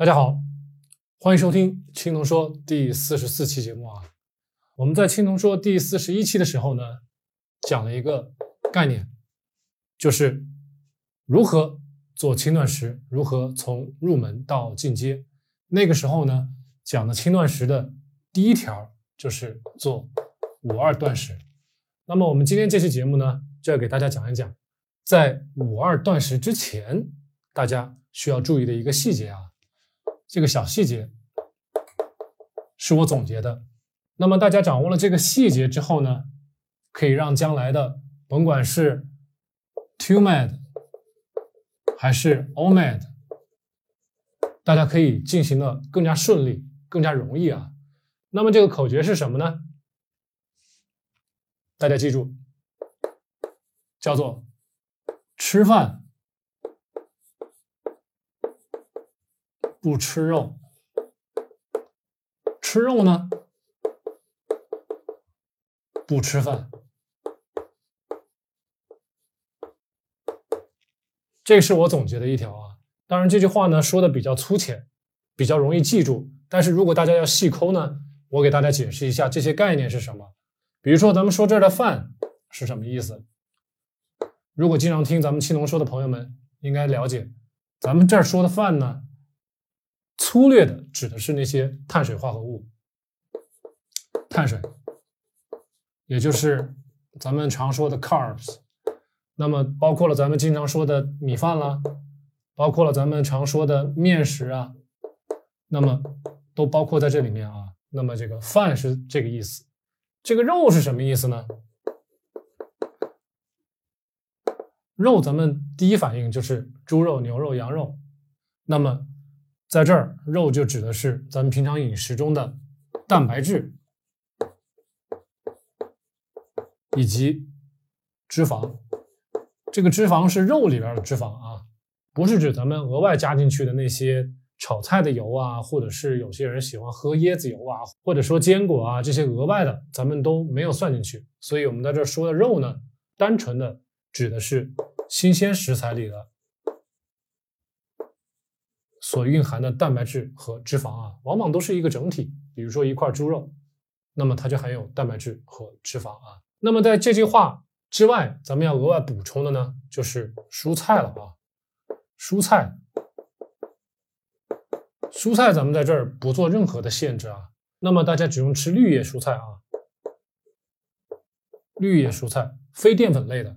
大家好，欢迎收听青铜说第四十四期节目啊。我们在青铜说第四十一期的时候呢，讲了一个概念，就是如何做轻断食，如何从入门到进阶。那个时候呢，讲的轻断食的第一条就是做五二断食。那么我们今天这期节目呢，就要给大家讲一讲，在五二断食之前，大家需要注意的一个细节啊。这个小细节是我总结的。那么大家掌握了这个细节之后呢，可以让将来的甭管是 two med 还是 all med，大家可以进行的更加顺利、更加容易啊。那么这个口诀是什么呢？大家记住，叫做吃饭。不吃肉，吃肉呢？不吃饭。这是我总结的一条啊。当然，这句话呢说的比较粗浅，比较容易记住。但是如果大家要细抠呢，我给大家解释一下这些概念是什么。比如说，咱们说这儿的饭是什么意思？如果经常听咱们青龙说的朋友们应该了解，咱们这儿说的饭呢。粗略的指的是那些碳水化合物，碳水，也就是咱们常说的 carbs，那么包括了咱们经常说的米饭啦，包括了咱们常说的面食啊，那么都包括在这里面啊。那么这个饭是这个意思，这个肉是什么意思呢？肉，咱们第一反应就是猪肉、牛肉、羊肉，那么。在这儿，肉就指的是咱们平常饮食中的蛋白质以及脂肪。这个脂肪是肉里边的脂肪啊，不是指咱们额外加进去的那些炒菜的油啊，或者是有些人喜欢喝椰子油啊，或者说坚果啊这些额外的，咱们都没有算进去。所以我们在这儿说的肉呢，单纯的指的是新鲜食材里的。所蕴含的蛋白质和脂肪啊，往往都是一个整体。比如说一块猪肉，那么它就含有蛋白质和脂肪啊。那么在这句话之外，咱们要额外补充的呢，就是蔬菜了啊。蔬菜，蔬菜，咱们在这儿不做任何的限制啊。那么大家只用吃绿叶蔬菜啊，绿叶蔬菜，非淀粉类的。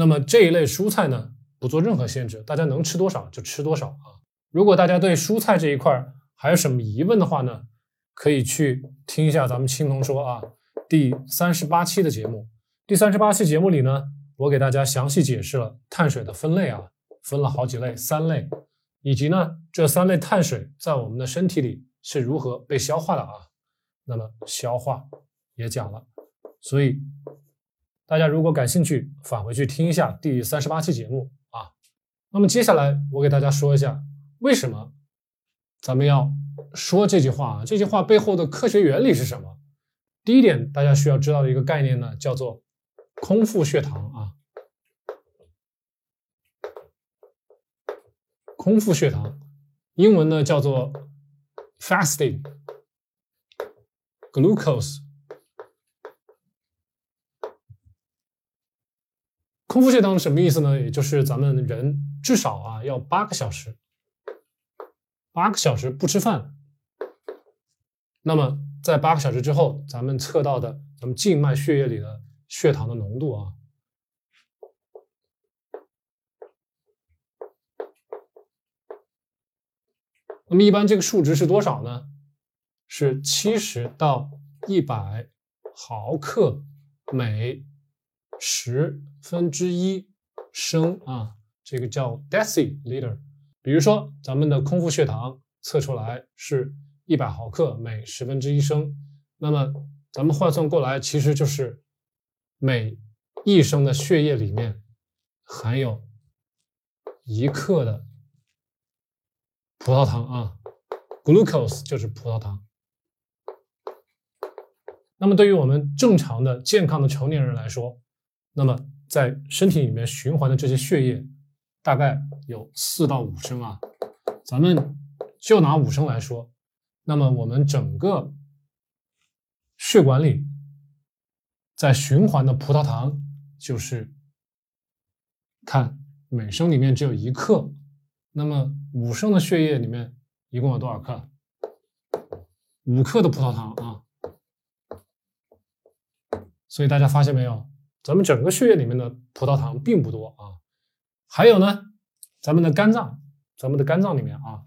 那么这一类蔬菜呢，不做任何限制，大家能吃多少就吃多少啊。如果大家对蔬菜这一块还有什么疑问的话呢，可以去听一下咱们青铜说啊第三十八期的节目。第三十八期节目里呢，我给大家详细解释了碳水的分类啊，分了好几类，三类，以及呢这三类碳水在我们的身体里是如何被消化的啊。那么消化也讲了，所以。大家如果感兴趣，返回去听一下第三十八期节目啊。那么接下来我给大家说一下，为什么咱们要说这句话啊？这句话背后的科学原理是什么？第一点，大家需要知道的一个概念呢，叫做空腹血糖啊。空腹血糖，英文呢叫做 fasting glucose。空腹血糖什么意思呢？也就是咱们人至少啊要八个小时，八个小时不吃饭。那么在八个小时之后，咱们测到的咱们静脉血液里的血糖的浓度啊，那么一般这个数值是多少呢？是七十到一百毫克每。十分之一升啊，这个叫 deciliter。比如说，咱们的空腹血糖测出来是一百毫克每十分之一升，那么咱们换算过来，其实就是每一升的血液里面含有一克的葡萄糖啊，glucose 就是葡萄糖。那么对于我们正常的健康的成年人来说，那么在身体里面循环的这些血液大概有四到五升啊。咱们就拿五升来说，那么我们整个血管里在循环的葡萄糖就是看每升里面只有一克，那么五升的血液里面一共有多少克？五克的葡萄糖啊。所以大家发现没有，咱们整个血液里面的葡萄糖并不多啊。还有呢，咱们的肝脏，咱们的肝脏里面啊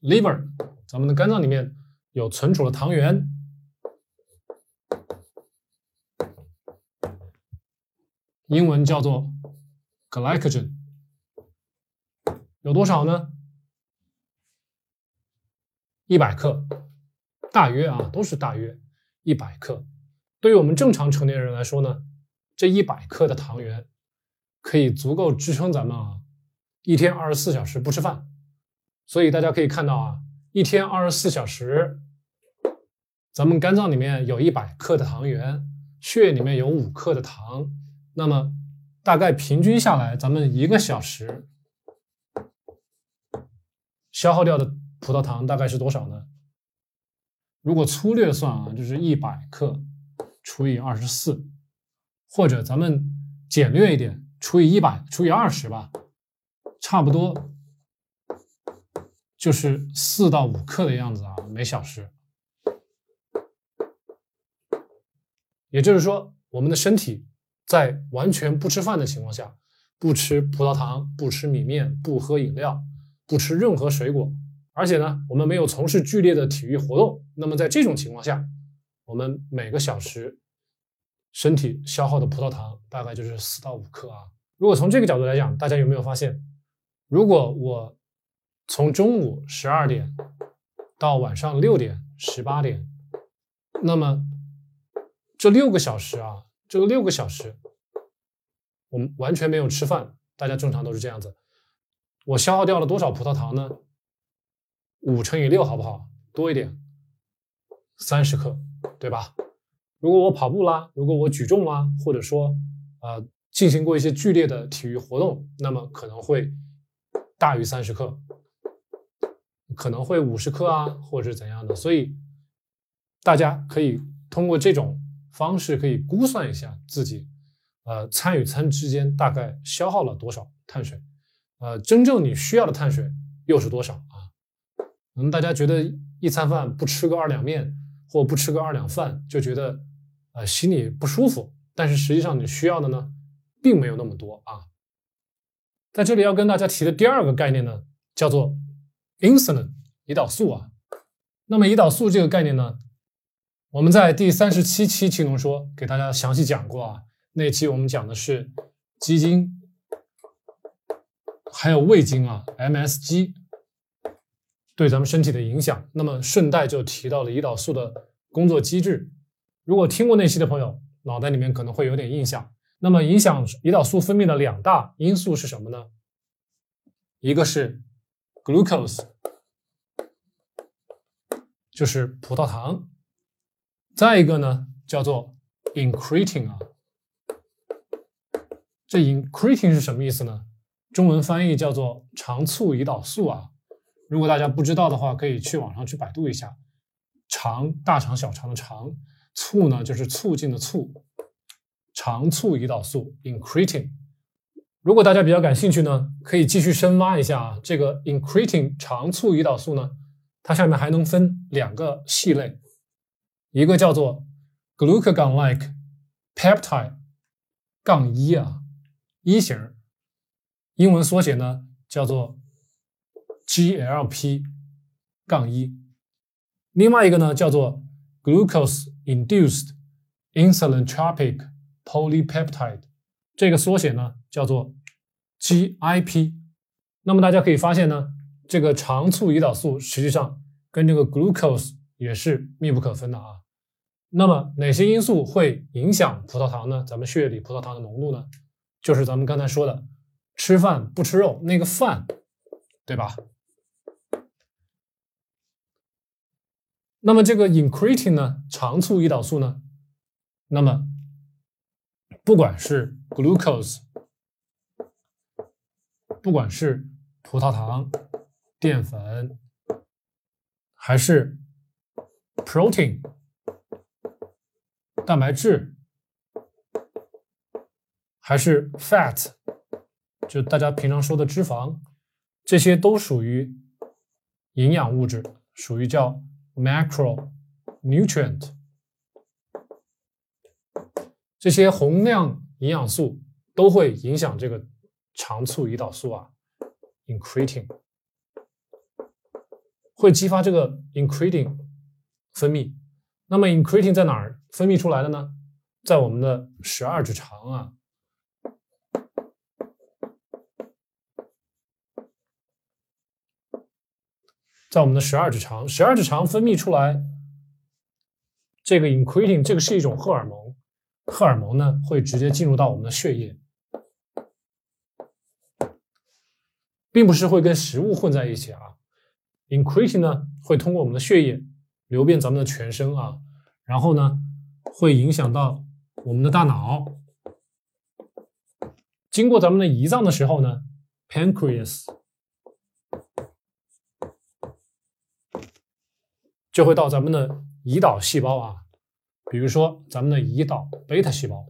，liver，咱们的肝脏里面有存储的糖原，英文叫做 glycogen，有多少呢？一百克，大约啊，都是大约一百克。对于我们正常成年人来说呢，这一百克的糖原可以足够支撑咱们啊一天二十四小时不吃饭。所以大家可以看到啊，一天二十四小时，咱们肝脏里面有一百克的糖原，血液里面有五克的糖，那么大概平均下来，咱们一个小时消耗掉的葡萄糖大概是多少呢？如果粗略算啊，就是一百克。除以二十四，或者咱们简略一点，除以一百，除以二十吧，差不多就是四到五克的样子啊，每小时。也就是说，我们的身体在完全不吃饭的情况下，不吃葡萄糖，不吃米面，不喝饮料，不吃任何水果，而且呢，我们没有从事剧烈的体育活动，那么在这种情况下。我们每个小时身体消耗的葡萄糖大概就是四到五克啊。如果从这个角度来讲，大家有没有发现，如果我从中午十二点到晚上六点、十八点，那么这六个小时啊，这个六个小时我们完全没有吃饭，大家正常都是这样子。我消耗掉了多少葡萄糖呢？五乘以六好不好？多一点，三十克。对吧？如果我跑步啦，如果我举重啦，或者说呃进行过一些剧烈的体育活动，那么可能会大于三十克，可能会五十克啊，或者是怎样的。所以大家可以通过这种方式可以估算一下自己呃餐与餐之间大概消耗了多少碳水，呃真正你需要的碳水又是多少啊？可能大家觉得一餐饭不吃个二两面。或不吃个二两饭就觉得，呃，心里不舒服。但是实际上你需要的呢，并没有那么多啊。在这里要跟大家提的第二个概念呢，叫做 insulin，胰岛素啊。那么胰岛素这个概念呢，我们在第三十七期青龙说给大家详细讲过啊。那期我们讲的是鸡精，还有味精啊，MSG。对咱们身体的影响，那么顺带就提到了胰岛素的工作机制。如果听过那期的朋友，脑袋里面可能会有点印象。那么影响胰岛素分泌的两大因素是什么呢？一个是 glucose，就是葡萄糖；再一个呢，叫做 incretin 啊。这 incretin 是什么意思呢？中文翻译叫做肠促胰岛素啊。如果大家不知道的话，可以去网上去百度一下。肠，大肠、小肠的肠；促呢，就是促进的促。肠促胰岛素 （incretin）。如果大家比较感兴趣呢，可以继续深挖一下啊。这个 incretin 肠促胰岛素呢，它下面还能分两个系类，一个叫做 glucagon-like peptide 杠一啊，一型，英文缩写呢叫做。GLP 杠一，另外一个呢叫做 glucose-induced insulin-tropic polypeptide，这个缩写呢叫做 GIP。那么大家可以发现呢，这个肠促胰岛素实际上跟这个 glucose 也是密不可分的啊。那么哪些因素会影响葡萄糖呢？咱们血液里葡萄糖的浓度呢？就是咱们刚才说的，吃饭不吃肉那个饭，对吧？那么这个 incretin 呢，长促胰岛素呢，那么不管是 glucose，不管是葡萄糖、淀粉，还是 protein 蛋白质，还是 fat 就大家平常说的脂肪，这些都属于营养物质，属于叫 macronutrient。这些宏量营养素都会影响这个肠促胰岛素啊，increting 会激发这个 increting 分泌。那么 increting 在哪儿分泌出来的呢？在我们的十二指肠啊，在我们的十二指肠，十二指肠分泌出来这个 incretin，这个是一种荷尔蒙。荷尔蒙呢会直接进入到我们的血液，并不是会跟食物混在一起啊。incretin 呢会通过我们的血液流遍咱们的全身啊，然后呢会影响到我们的大脑，经过咱们的胰脏的时候呢，pancreas 就会到咱们的胰岛细胞啊。比如说，咱们的胰岛贝塔细胞，